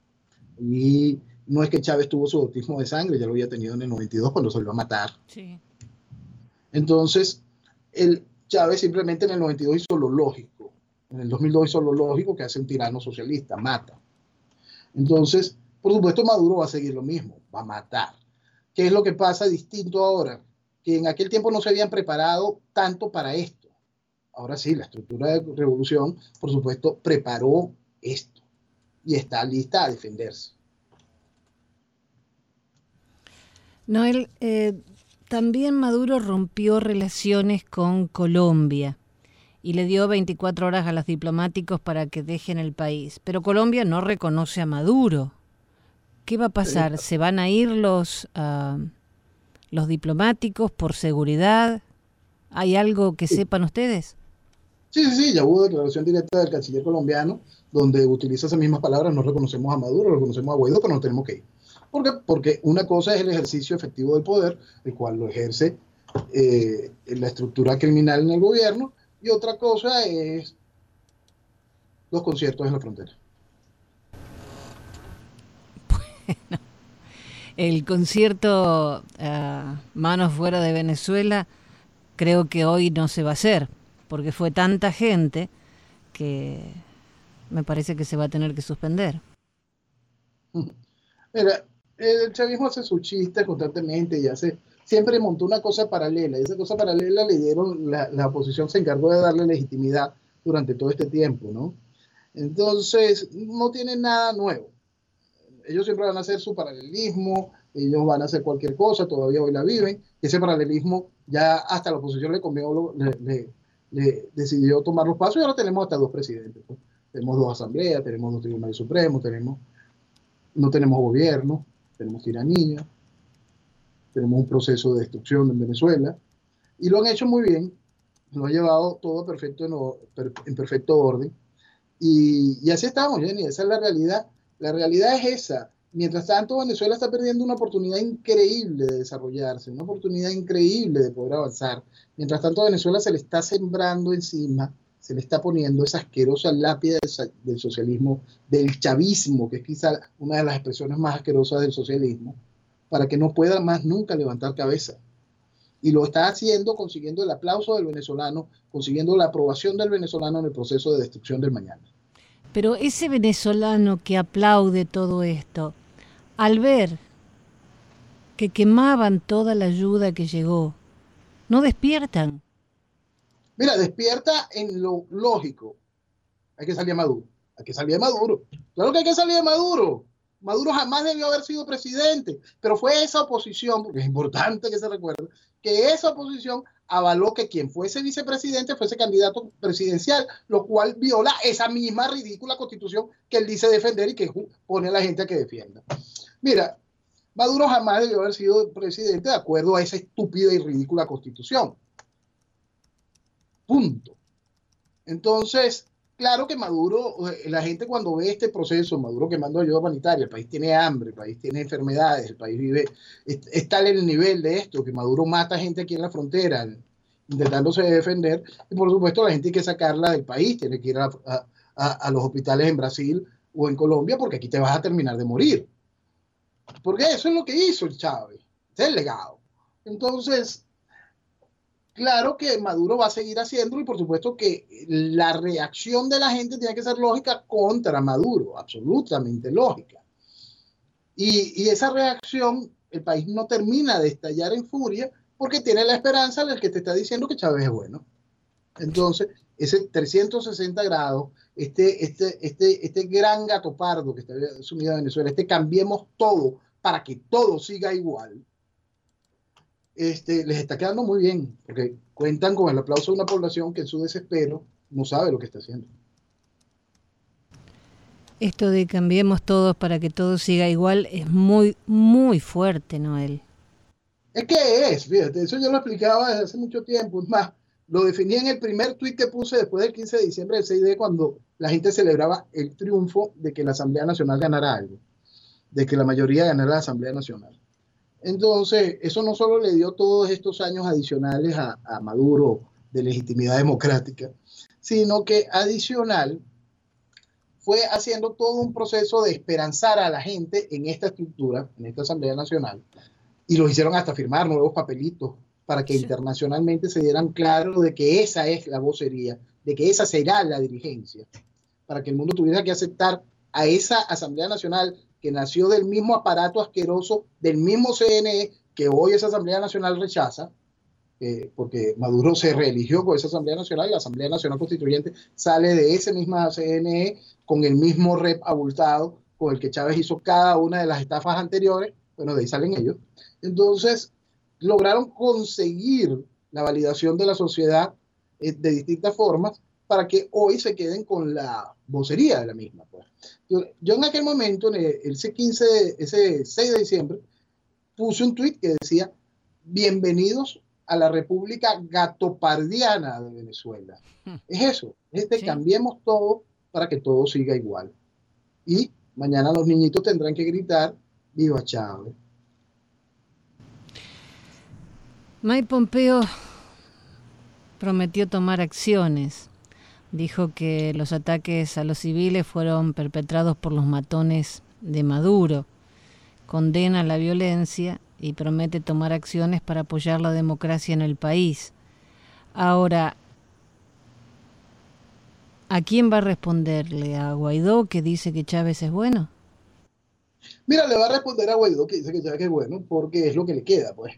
Y no es que Chávez tuvo su bautismo de sangre, ya lo había tenido en el 92 cuando se lo iba a matar. Sí. Entonces, el Chávez simplemente en el 92 hizo lo lógico, en el 2002 hizo lo lógico que hace un tirano socialista, mata. Entonces, por supuesto, Maduro va a seguir lo mismo, va a matar. ¿Qué es lo que pasa distinto ahora? Que en aquel tiempo no se habían preparado tanto para esto. Ahora sí, la estructura de revolución, por supuesto, preparó esto y está lista a defenderse. Noel, eh, también Maduro rompió relaciones con Colombia y le dio 24 horas a los diplomáticos para que dejen el país. Pero Colombia no reconoce a Maduro. ¿Qué va a pasar? ¿Se van a ir los, uh, los diplomáticos por seguridad? ¿Hay algo que sepan ustedes? Sí, sí, sí, ya hubo declaración directa del canciller colombiano donde utiliza esas mismas palabras, no reconocemos a Maduro, reconocemos a Guaidó, pero no tenemos que ir. ¿Por qué? Porque una cosa es el ejercicio efectivo del poder, el cual lo ejerce eh, la estructura criminal en el gobierno, y otra cosa es los conciertos en la frontera. Bueno, el concierto uh, Manos fuera de Venezuela creo que hoy no se va a hacer, porque fue tanta gente que me parece que se va a tener que suspender. Mira, el chavismo hace sus chistes constantemente y hace, siempre montó una cosa paralela, y esa cosa paralela le dieron, la, la oposición se encargó de darle legitimidad durante todo este tiempo, ¿no? Entonces, no tiene nada nuevo. Ellos siempre van a hacer su paralelismo, ellos van a hacer cualquier cosa, todavía hoy la viven. Ese paralelismo ya hasta la oposición le convió, le, le, decidió tomar los pasos y ahora tenemos hasta dos presidentes. Pues. Tenemos dos asambleas, tenemos dos tribunales supremos, tenemos, no tenemos gobierno, tenemos tiranía, tenemos un proceso de destrucción en Venezuela y lo han hecho muy bien, lo han llevado todo perfecto en, en perfecto orden y, y, así estamos, Jenny, esa es la realidad. La realidad es esa. Mientras tanto, Venezuela está perdiendo una oportunidad increíble de desarrollarse, una oportunidad increíble de poder avanzar. Mientras tanto, Venezuela se le está sembrando encima, se le está poniendo esa asquerosa lápida del socialismo, del chavismo, que es quizá una de las expresiones más asquerosas del socialismo, para que no pueda más nunca levantar cabeza. Y lo está haciendo consiguiendo el aplauso del venezolano, consiguiendo la aprobación del venezolano en el proceso de destrucción del mañana. Pero ese venezolano que aplaude todo esto, al ver que quemaban toda la ayuda que llegó, no despiertan. Mira, despierta en lo lógico. Hay que salir a Maduro. Hay que salir de Maduro. Claro que hay que salir de Maduro. Maduro jamás debió haber sido presidente, pero fue esa oposición, porque es importante que se recuerde, que esa oposición avaló que quien fuese vicepresidente fuese candidato presidencial, lo cual viola esa misma ridícula constitución que él dice defender y que pone a la gente a que defienda. Mira, Maduro jamás debió haber sido presidente de acuerdo a esa estúpida y ridícula constitución. Punto. Entonces, claro que Maduro, la gente cuando ve este proceso, Maduro quemando ayuda humanitaria, el país tiene hambre, el país tiene enfermedades, el país vive, está en el nivel de esto, que Maduro mata gente aquí en la frontera, intentándose defender, y por supuesto la gente hay que sacarla del país, tiene que ir a, a los hospitales en Brasil o en Colombia, porque aquí te vas a terminar de morir. Porque eso es lo que hizo el Chávez, es el legado. Entonces, claro que Maduro va a seguir haciéndolo y por supuesto que la reacción de la gente tiene que ser lógica contra Maduro, absolutamente lógica. Y, y esa reacción, el país no termina de estallar en furia porque tiene la esperanza del que te está diciendo que Chávez es bueno. Entonces, ese 360 grados, este, este, este, este gran gato pardo que está sumido en Venezuela, este cambiemos todo para que todo siga igual, este, les está quedando muy bien, porque cuentan con el aplauso de una población que en su desespero no sabe lo que está haciendo. Esto de cambiemos todos para que todo siga igual es muy, muy fuerte, Noel. Es que es, fíjate, eso yo lo explicaba desde hace mucho tiempo. Es más, lo definí en el primer tuit que puse después del 15 de diciembre del 6D, cuando la gente celebraba el triunfo de que la Asamblea Nacional ganara algo, de que la mayoría ganara la Asamblea Nacional. Entonces, eso no solo le dio todos estos años adicionales a, a Maduro de legitimidad democrática, sino que adicional fue haciendo todo un proceso de esperanzar a la gente en esta estructura, en esta Asamblea Nacional, y lo hicieron hasta firmar nuevos papelitos para que sí. internacionalmente se dieran claro de que esa es la vocería, de que esa será la dirigencia, para que el mundo tuviera que aceptar a esa Asamblea Nacional que nació del mismo aparato asqueroso, del mismo CNE, que hoy esa Asamblea Nacional rechaza, eh, porque Maduro se reeligió con esa Asamblea Nacional y la Asamblea Nacional Constituyente sale de ese mismo CNE con el mismo rep abultado con el que Chávez hizo cada una de las estafas anteriores, bueno, de ahí salen ellos. Entonces, lograron conseguir la validación de la sociedad eh, de distintas formas para que hoy se queden con la vocería de la misma. Pues. Yo, yo, en aquel momento, en el, ese, 15, ese 6 de diciembre, puse un tuit que decía, bienvenidos a la República Gatopardiana de Venezuela. Hmm. Es eso, es de sí. cambiemos todo para que todo siga igual. Y mañana los niñitos tendrán que gritar, viva Chávez. Mike Pompeo prometió tomar acciones. Dijo que los ataques a los civiles fueron perpetrados por los matones de Maduro. Condena la violencia y promete tomar acciones para apoyar la democracia en el país. Ahora, ¿a quién va a responderle? ¿A Guaidó que dice que Chávez es bueno? Mira, le va a responder a Guaidó que dice que Chávez es bueno porque es lo que le queda, pues.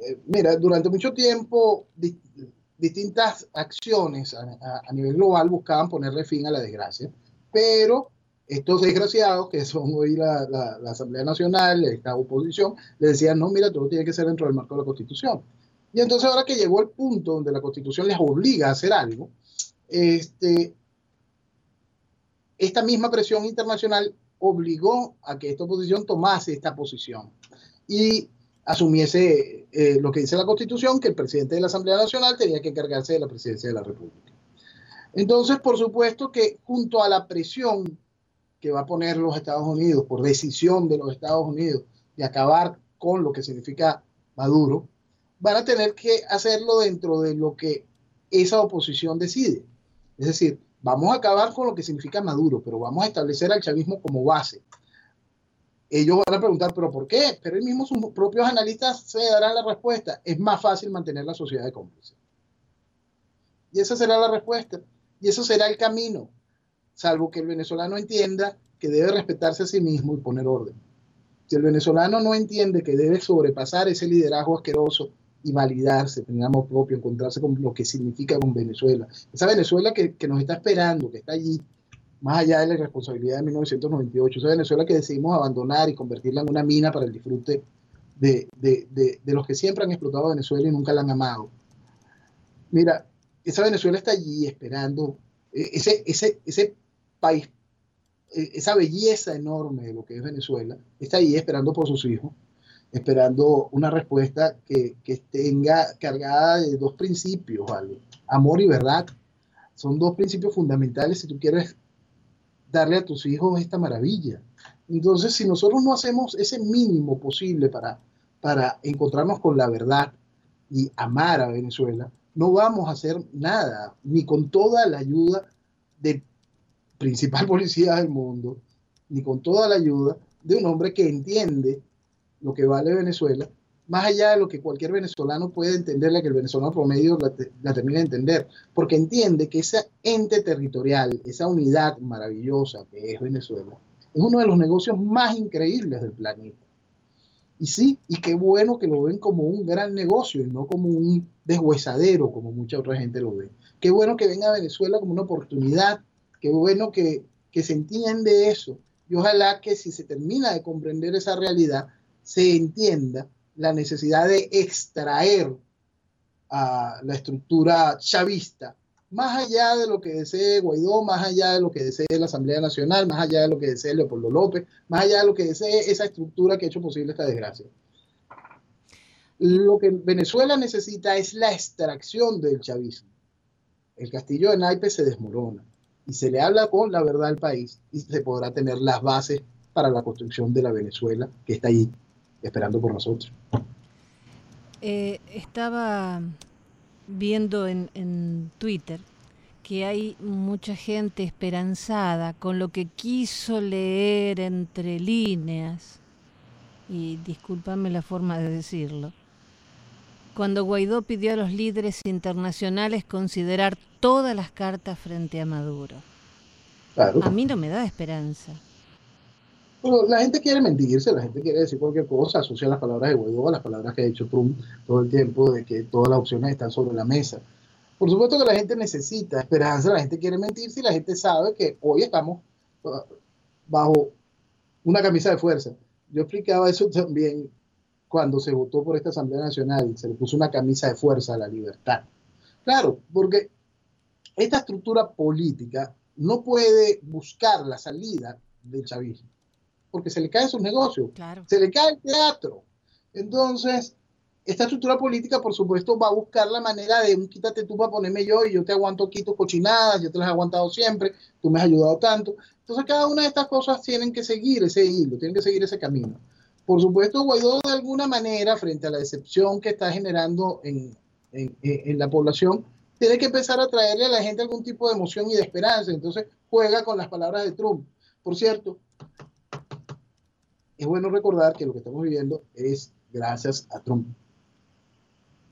Eh, mira, durante mucho tiempo distintas acciones a, nivel global buscaban ponerle fin a la desgracia, pero estos desgraciados, que son hoy la, la, Asamblea Nacional, esta oposición, le decían, no, mira, todo tiene que ser dentro del marco de la Constitución. Y entonces ahora que llegó el punto donde la Constitución les obliga a hacer algo, este, esta misma presión internacional obligó a que esta oposición tomase esta posición. Y asumiese eh, lo que dice la Constitución, que el presidente de la Asamblea Nacional tenía que encargarse de la presidencia de la República. Entonces, por supuesto que junto a la presión que va a poner los Estados Unidos por decisión de los Estados Unidos de acabar con lo que significa Maduro, van a tener que hacerlo dentro de lo que esa oposición decide. Es decir, vamos a acabar con lo que significa Maduro, pero vamos a establecer al chavismo como base ellos van a preguntar, ¿pero por qué? Pero ellos mismos, sus propios analistas, se darán la respuesta. Es más fácil mantener la sociedad de cómplices. Y esa será la respuesta. Y eso será el camino, salvo que el venezolano entienda que debe respetarse a sí mismo y poner orden. Si el venezolano no entiende que debe sobrepasar ese liderazgo asqueroso y validarse, tener amor propio, encontrarse con lo que significa con Venezuela, esa Venezuela que, que nos está esperando, que está allí, más allá de la irresponsabilidad de 1998, esa Venezuela que decidimos abandonar y convertirla en una mina para el disfrute de, de, de, de, los que siempre han explotado Venezuela y nunca la han amado. Mira, esa Venezuela está allí esperando e, ese, ese, ese país, e, esa belleza enorme de lo que es Venezuela, está allí esperando por sus hijos, esperando una respuesta que, que tenga cargada de dos principios, ¿vale? amor y verdad. Son dos principios fundamentales si tú quieres darle a tus hijos esta maravilla. Entonces, si nosotros no hacemos ese mínimo posible para, para encontrarnos con la verdad y amar a Venezuela, no vamos a hacer nada, ni con toda la ayuda del principal policía del mundo, ni con toda la ayuda de un hombre que entiende lo que vale Venezuela más allá de lo que cualquier venezolano puede entenderle, que el venezolano promedio la, la termina de entender, porque entiende que ese ente territorial, esa unidad maravillosa que es Venezuela, es uno de los negocios más increíbles del planeta. Y sí, y qué bueno que lo ven como un gran negocio y no como un deshuesadero, como mucha otra gente lo ve. Qué bueno que venga a Venezuela como una oportunidad, qué bueno que, que se entiende eso. Y ojalá que si se termina de comprender esa realidad, se entienda la necesidad de extraer a la estructura chavista, más allá de lo que desee Guaidó, más allá de lo que desee la Asamblea Nacional, más allá de lo que desee Leopoldo López, más allá de lo que desee esa estructura que ha hecho posible esta desgracia. Lo que Venezuela necesita es la extracción del chavismo. El castillo de naipes se desmorona y se le habla con la verdad al país y se podrá tener las bases para la construcción de la Venezuela que está ahí esperando por nosotros. Eh, estaba viendo en, en Twitter que hay mucha gente esperanzada con lo que quiso leer entre líneas, y discúlpame la forma de decirlo, cuando Guaidó pidió a los líderes internacionales considerar todas las cartas frente a Maduro. A mí no me da esperanza la gente quiere mentirse, la gente quiere decir cualquier cosa, asocia las palabras de Guaidó a las palabras que ha dicho Trump todo el tiempo de que todas las opciones están sobre la mesa. Por supuesto que la gente necesita esperanza, la gente quiere mentirse y la gente sabe que hoy estamos uh, bajo una camisa de fuerza. Yo explicaba eso también cuando se votó por esta Asamblea Nacional, se le puso una camisa de fuerza a la libertad. Claro, porque esta estructura política no puede buscar la salida del chavismo porque se le cae sus negocios, se le cae el teatro. Entonces, esta estructura política, por supuesto, va a buscar la manera de un quítate tú para ponerme yo y yo te aguanto aquí tus cochinadas, yo te las he aguantado siempre, tú me has ayudado tanto. Entonces, cada una de estas cosas tienen que seguir ese hilo, tienen que seguir ese camino. Por supuesto, Guaidó de alguna manera, frente a la decepción que está generando en, en, la población, tiene que empezar a traerle a la gente algún tipo de emoción y de esperanza. Entonces juega con las palabras de Trump. Por cierto, es bueno recordar que lo que estamos viviendo es gracias a Trump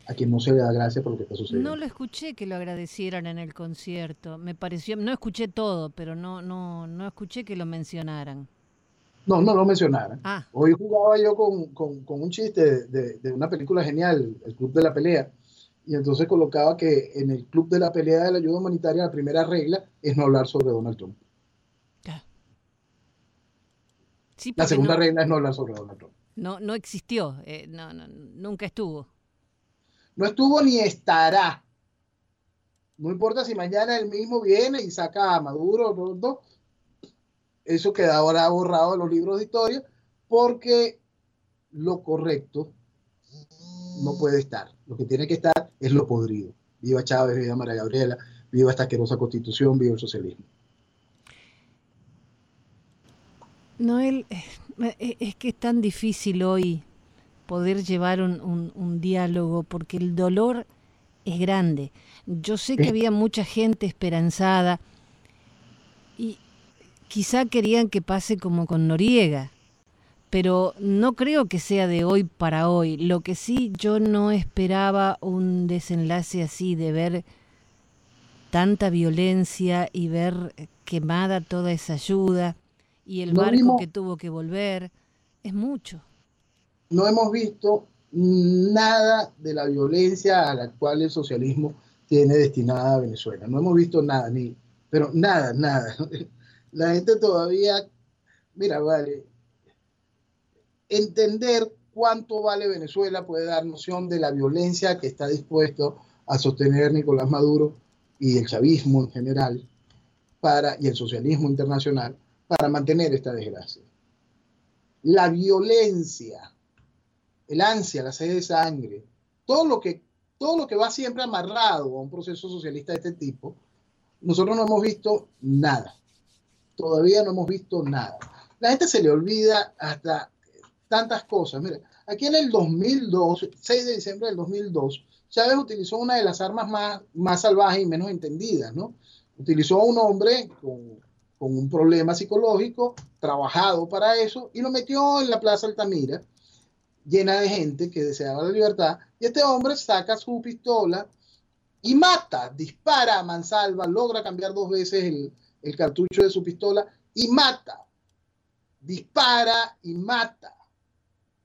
a quien no se le da gracias por lo que está sucediendo. No lo escuché que lo agradecieran en el concierto. Me pareció, no escuché todo, pero no, no, no escuché que lo mencionaran. No, no lo mencionaran. Ah. Hoy jugaba yo con, con, con un chiste de, de, una película genial, El Club de la Pelea, y entonces colocaba que en el Club de la Pelea de la Ayuda Humanitaria la primera regla es no hablar sobre Donald Trump. La segunda regla es no hablar sobre Donald Trump. No, no existió, eh, no, no, nunca estuvo. No estuvo ni estará. No importa si mañana el mismo viene y saca a Maduro, no, eso queda ahora borrado de los libros de historia, porque lo correcto no puede estar. Lo que tiene que estar es lo podrido. Viva Chávez, viva María Gabriela, viva esta asquerosa constitución, viva el socialismo. Noel, eh, es que es tan difícil hoy poder llevar un, diálogo, porque el dolor es grande. Yo sé que había mucha gente esperanzada y quizá querían que pase como con Noriega, pero no creo que sea de hoy para hoy. Lo que sí yo no esperaba un desenlace así, de ver tanta violencia y ver quemada toda esa ayuda y el barco que tuvo que volver. Es mucho no hemos visto nada de la violencia a la cual el socialismo tiene destinada a Venezuela. No hemos visto nada, ni, pero nada, nada. La gente todavía, mira, vale, entender cuánto vale Venezuela puede dar noción de la violencia que está dispuesto a sostener Nicolás Maduro y el chavismo en general para, y el socialismo internacional para mantener esta desgracia. La violencia el ansia, la sed de sangre, todo lo que, todo lo que va siempre amarrado a un proceso socialista de este tipo, nosotros no hemos visto nada. Todavía no hemos visto nada. La gente se le olvida hasta tantas cosas. Mira, aquí en el 2002, 6 de diciembre del 2002, Chávez utilizó una de las armas más, más salvajes y menos entendidas, ¿no? Utilizó a un hombre con, con un problema psicológico, trabajado para eso, y lo metió en la Plaza Altamira llena de gente que deseaba la libertad, y este hombre saca su pistola y mata, dispara a mansalva, logra cambiar dos veces el, el cartucho de su pistola y mata, dispara y mata.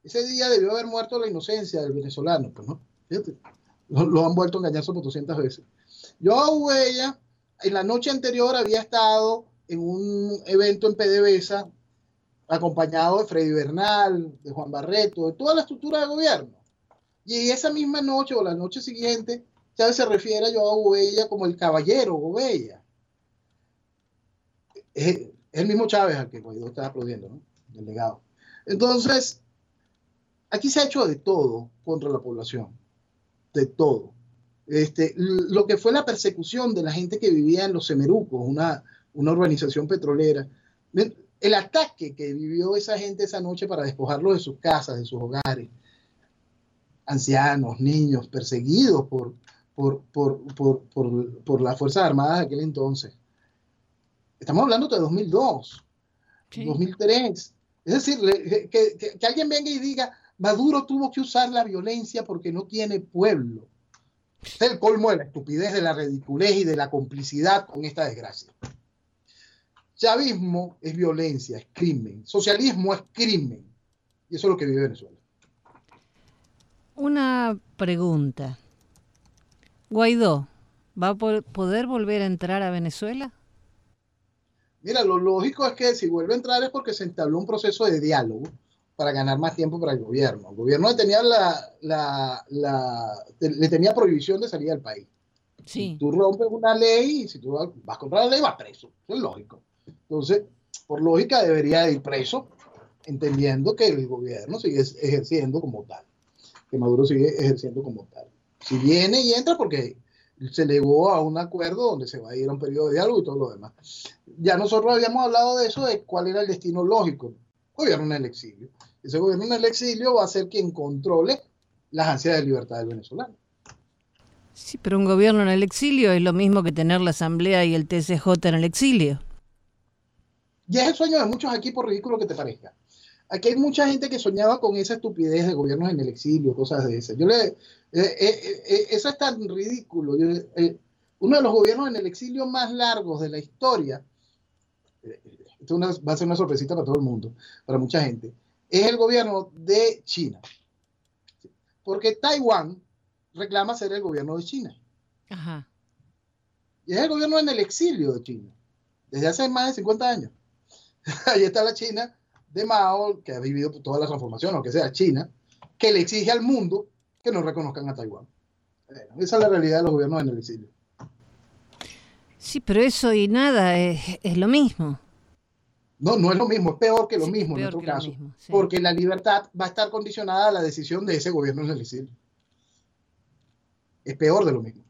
Ese día debió haber muerto la inocencia del venezolano, pues no, Fíjate, lo, han vuelto a engañar por 200 veces. Yo, Huella, en la noche anterior había estado en un evento en PDVSA acompañado de Freddy Bernal, de Juan Barreto, de toda la estructura de gobierno. Y esa misma noche o la noche siguiente, Chávez se refiere a Joao Gobella como el caballero Gobella. Es, el mismo Chávez al que Guaidó está aplaudiendo, ¿no? El legado. Entonces, aquí se ha hecho de todo contra la población. De todo. Este, lo que fue la persecución de la gente que vivía en los Semerucos, una, una urbanización petrolera el ataque que vivió esa gente esa noche para despojarlos de sus casas, de sus hogares, ancianos, niños, perseguidos por, por, por, por las Fuerzas Armadas de aquel entonces. Estamos hablando de 2002, 2003. Es decir, que, que, alguien venga y diga, Maduro tuvo que usar la violencia porque no tiene pueblo. Es el colmo de la estupidez, de la ridiculez y de la complicidad con esta desgracia. Chavismo es violencia, es crimen. Socialismo es crimen. Y eso es lo que vive Venezuela. Una pregunta. Guaidó, ¿va a poder volver a entrar a Venezuela? Mira, lo lógico es que si vuelve a entrar es porque se entabló un proceso de diálogo para ganar más tiempo para el gobierno. El gobierno le tenía, la, le tenía prohibición de salir del país. Sí. tú rompes una ley y si tú vas contra la ley vas preso. Eso es lógico. Entonces, por lógica, debería ir preso, entendiendo que el gobierno sigue ejerciendo como tal, que Maduro sigue ejerciendo como tal. Si viene y entra, porque se llegó a un acuerdo donde se va a ir a un periodo de diálogo y todo lo demás. Ya nosotros habíamos hablado de eso, de cuál era el destino lógico. Gobierno en el exilio. Ese gobierno en el exilio va a ser quien controle las ansias de libertad del venezolano. Sí, pero un gobierno en el exilio es lo mismo que tener la Asamblea y el TCJ en el exilio. Y es el sueño de muchos aquí, por ridículo que te parezca. Aquí hay mucha gente que soñaba con esa estupidez de gobiernos en el exilio, cosas de esas. Yo le, eh, eh, eh, eso es tan ridículo. uno de los gobiernos en el exilio más largos de la historia, esto va a ser una sorpresita para todo el mundo, para mucha gente, es el gobierno de China. Porque Taiwán reclama ser el gobierno de China. Ajá. Y es el gobierno en el exilio de China, desde hace más de 50 años. Ahí está la China de Mao, que ha vivido toda la transformación, aunque sea China, que le exige al mundo que no reconozcan a Taiwán. esa es la realidad de los gobiernos en el exilio. Sí, pero eso y nada es, lo mismo. No, no es lo mismo, es peor que lo mismo en otro caso, porque la libertad va a estar condicionada a la decisión de ese gobierno en el exilio. Es peor de lo mismo.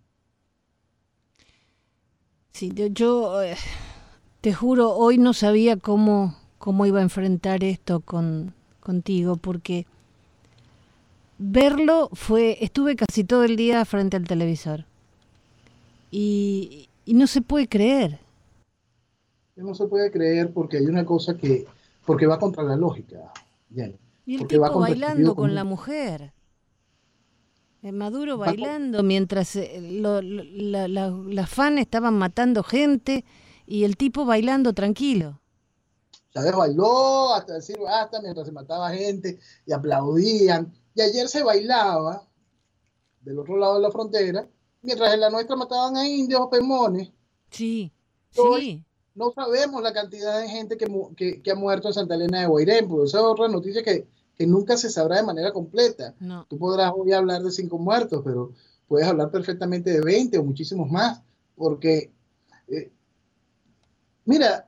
Sí, yo eh, te juro, hoy no sabía cómo, cómo iba a enfrentar esto con, contigo, porque verlo fue, estuve casi todo el día frente al televisor. Y, no se puede creer. No se puede creer porque hay una cosa que, porque va contra la lógica. Y el tipo bailando con la mujer. Maduro bailando mientras eh, las fans estaban matando gente y el tipo bailando tranquilo. Chávez bailó hasta decir basta mientras se mataba gente y aplaudían. Y ayer se bailaba del otro lado de la frontera, mientras en la nuestra mataban a indios o pemones. Sí, sí. No sabemos la cantidad de gente que, que, ha muerto en Santa Elena de Guairén, porque esa es otra noticia que, que nunca se sabrá de manera completa. Tú podrás hoy hablar de cinco muertos, pero puedes hablar perfectamente de 20 o muchísimos más, porque eh, Mira,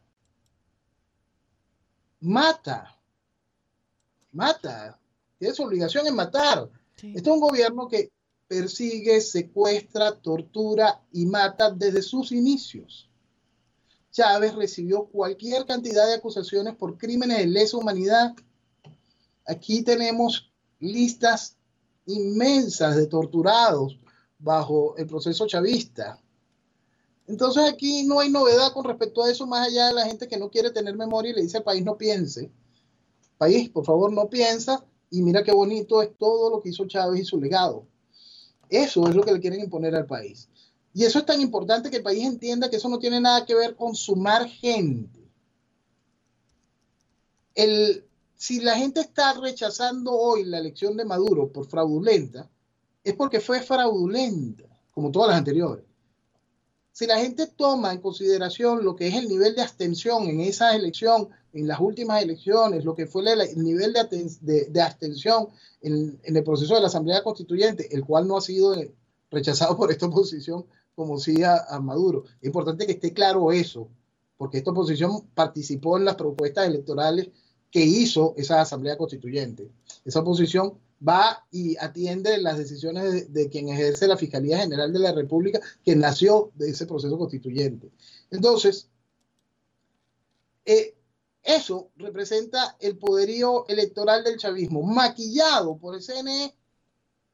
mata, mata, tiene su obligación en matar. Este es un gobierno que persigue, secuestra, tortura y mata desde sus inicios. Chávez recibió cualquier cantidad de acusaciones por crímenes de lesa humanidad. Aquí tenemos listas inmensas de torturados bajo el proceso chavista. Entonces aquí no hay novedad con respecto a eso, más allá de la gente que no quiere tener memoria y le dice al país no piense. País, por favor, no piensa y mira qué bonito es todo lo que hizo Chávez y su legado. Eso es lo que le quieren imponer al país. Y eso es tan importante que el país entienda que eso no tiene nada que ver con sumar gente. El, si la gente está rechazando hoy la elección de Maduro por fraudulenta, es porque fue fraudulenta, como todas las anteriores si la gente toma en consideración lo que es el nivel de abstención en esa elección, en las últimas elecciones, lo que fue el nivel de, abstención en, el proceso de la Asamblea Constituyente, el cual no ha sido rechazado por esta oposición como sí a, Maduro. Es importante que esté claro eso, porque esta oposición participó en las propuestas electorales que hizo esa Asamblea Constituyente. Esa oposición va y atiende las decisiones de, quien ejerce la Fiscalía General de la República, que nació de ese proceso constituyente. Entonces, eh, eso representa el poderío electoral del chavismo, maquillado por el CNE,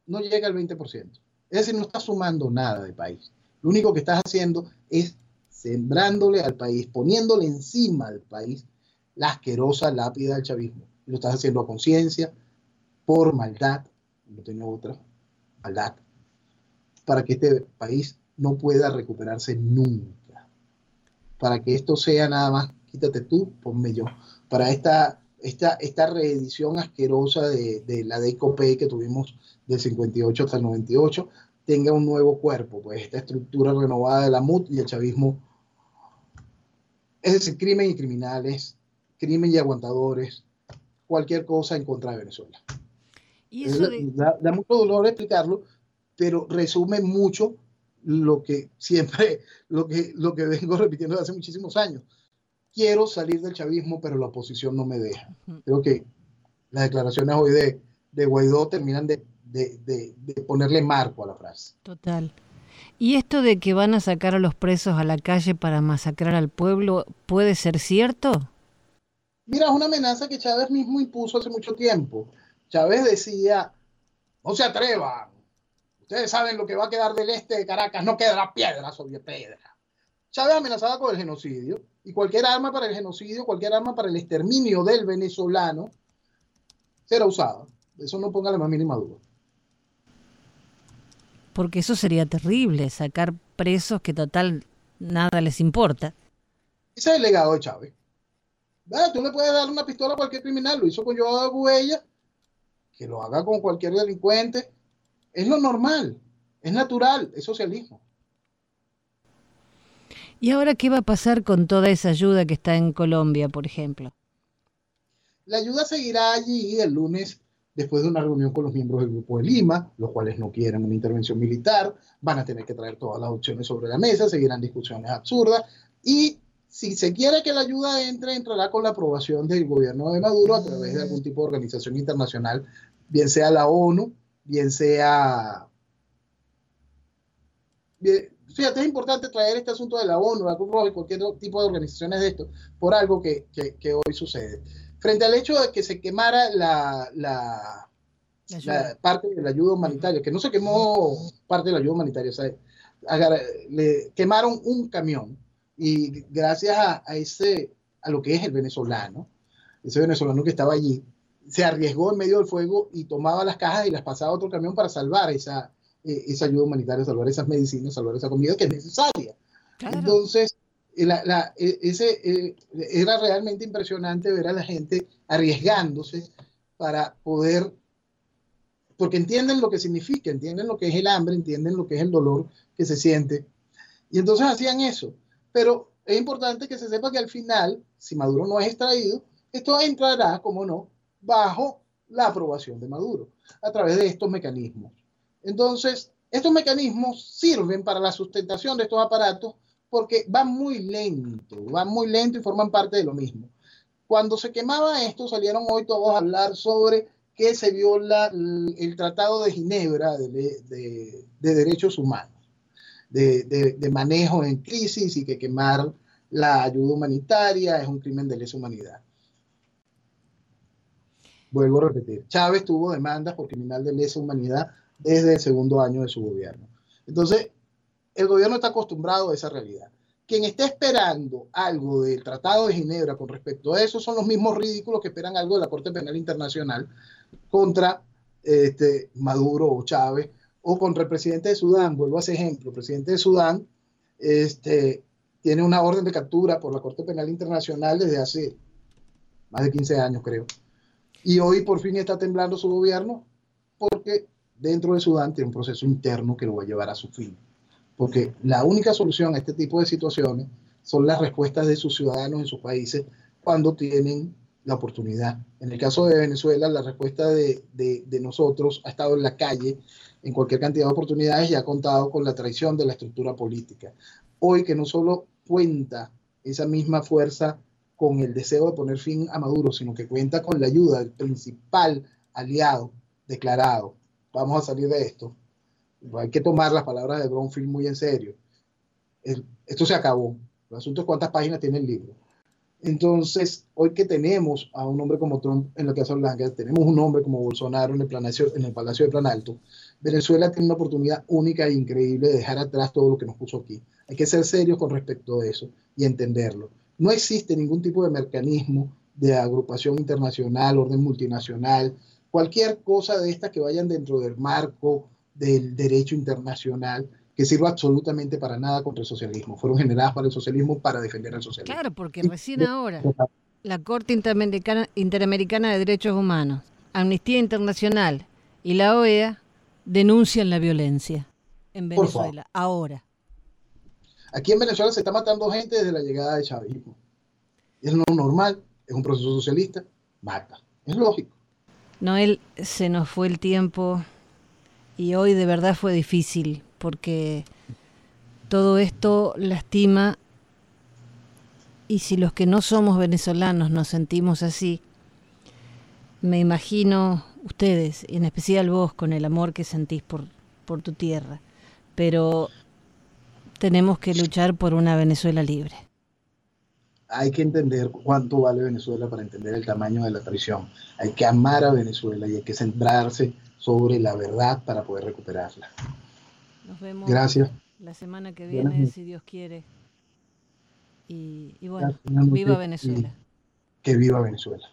no llega al 20%. Es decir, no está sumando nada de país. Lo único que estás haciendo es sembrándole al país, poniéndole encima al país la asquerosa lápida del chavismo. Lo estás haciendo a conciencia, por maldad, no tengo otra, maldad, para que este país no pueda recuperarse nunca. Para que esto sea nada más, quítate tú, ponme yo. Para esta, esta, esta reedición asquerosa de, de la DECOP que tuvimos del 58 hasta el 98, tenga un nuevo cuerpo, pues esta estructura renovada de la MUT y el chavismo, es decir, crimen y criminales, crimen y aguantadores, cualquier cosa en contra de Venezuela da, mucho dolor explicarlo, pero resume mucho lo que siempre, lo que, lo que vengo repitiendo desde hace muchísimos años. Quiero salir del chavismo, pero la oposición no me deja. Creo que las declaraciones hoy de, de Guaidó terminan de, de, de, ponerle marco a la frase. Total. ¿Y esto de que van a sacar a los presos a la calle para masacrar al pueblo puede ser cierto? Mira, es una amenaza que Chávez mismo impuso hace mucho tiempo. Chávez decía, no se atrevan, ustedes saben lo que va a quedar del este de Caracas, no quedará piedra sobre piedra. Chávez amenazaba con el genocidio y cualquier arma para el genocidio, cualquier arma para el exterminio del venezolano será usada. Eso no ponga la más mínima duda. Porque eso sería terrible, sacar presos que total nada les importa. Ese es el legado de Chávez. Tú le puedes dar una pistola a cualquier criminal, lo hizo con Joao Huella, que lo haga con cualquier delincuente. Es lo normal, es natural, es socialismo. ¿Y ahora qué va a pasar con toda esa ayuda que está en Colombia, por ejemplo? La ayuda seguirá allí el lunes después de una reunión con los miembros del Grupo de Lima, los cuales no quieren una intervención militar, van a tener que traer todas las opciones sobre la mesa, seguirán discusiones absurdas y si se quiere que la ayuda entre, entrará con la aprobación del gobierno de Maduro a través de algún tipo de organización internacional, bien sea la ONU, bien sea... fíjate, es importante traer este asunto de la ONU, la y cualquier tipo de organizaciones de esto, por algo que, que, hoy sucede. Frente al hecho de que se quemara la, la, parte de la ayuda humanitaria, que no se quemó parte de la ayuda humanitaria, o sea, le quemaron un camión y gracias a, ese, a lo que es el venezolano, ese venezolano que estaba allí, se arriesgó en medio del fuego y tomaba las cajas y las pasaba a otro camión para salvar esa, eh, esa ayuda humanitaria, salvar esas medicinas, salvar esa comida que es necesaria. Entonces, eh, la, eh, ese, era realmente impresionante ver a la gente arriesgándose para poder, porque entienden lo que significa, entienden lo que es el hambre, entienden lo que es el dolor que se siente. Y entonces hacían eso. Pero es importante que se sepa que al final, si Maduro no es extraído, esto entrará, como no, bajo la aprobación de Maduro, a través de estos mecanismos. Entonces, estos mecanismos sirven para la sustentación de estos aparatos porque van muy lento, van muy lento y forman parte de lo mismo. Cuando se quemaba esto, salieron hoy todos a hablar sobre que se viola el Tratado de Ginebra de Derechos Humanos de, manejo en crisis y que quemar la ayuda humanitaria es un crimen de lesa humanidad. Vuelvo a repetir, Chávez tuvo demandas por criminal de lesa humanidad desde el segundo año de su gobierno. Entonces, el gobierno está acostumbrado a esa realidad. Quien está esperando algo del Tratado de Ginebra con respecto a eso son los mismos ridículos que esperan algo de la Corte Penal Internacional contra este, Maduro o Chávez o contra el presidente de Sudán, vuelvo a ese ejemplo, el presidente de Sudán este, tiene una orden de captura por la Corte Penal Internacional desde hace más de 15 años, creo. Y hoy por fin está temblando su gobierno porque dentro de Sudán tiene un proceso interno que lo va a llevar a su fin. Porque la única solución a este tipo de situaciones son las respuestas de sus ciudadanos en sus países cuando tienen la oportunidad. En el caso de Venezuela, la respuesta de, de, de nosotros ha estado en la calle en cualquier cantidad de oportunidades y ha contado con la traición de la estructura política. Hoy que no solo cuenta esa misma fuerza con el deseo de poner fin a Maduro, sino que cuenta con la ayuda del principal aliado declarado. Vamos a salir de esto. Hay que tomar las palabras de Bronfield muy en serio. esto se acabó. El asunto es cuántas páginas tiene el libro. Entonces, hoy que tenemos a un hombre como Trump en la Casa Blanca, tenemos un hombre como Bolsonaro en el, Palacio, en el Palacio de Plan Alto, Venezuela tiene una oportunidad única e increíble de dejar atrás todo lo que nos puso aquí. Hay que ser serios con respecto a eso y entenderlo. No existe ningún tipo de mecanismo de agrupación internacional, orden multinacional, cualquier cosa de estas que vayan dentro del marco del derecho internacional que sirva absolutamente para nada contra el socialismo. Fueron generadas para el socialismo para defender al socialismo. Claro, porque recién ahora la Corte Interamericana, Interamericana de Derechos Humanos, Amnistía Internacional y la OEA denuncian la violencia en Venezuela, ahora. Aquí en Venezuela se está matando gente desde la llegada de chavismo. Es lo normal, es un proceso socialista, mata. Es lógico. Noel, se nos fue el tiempo y hoy de verdad fue difícil porque todo esto lastima y si los que no somos venezolanos nos sentimos así, me imagino ustedes, y en especial vos, con el amor que sentís por, por tu tierra, pero tenemos que luchar por una Venezuela libre. hay que entender cuánto vale Venezuela para entender el tamaño de la traición. Hay que amar a Venezuela y hay que centrarse sobre la verdad para poder recuperarla. Nos vemos Gracias. la semana que viene, si Dios quiere. Y, y bueno, Gracias, viva Venezuela. Que viva Venezuela.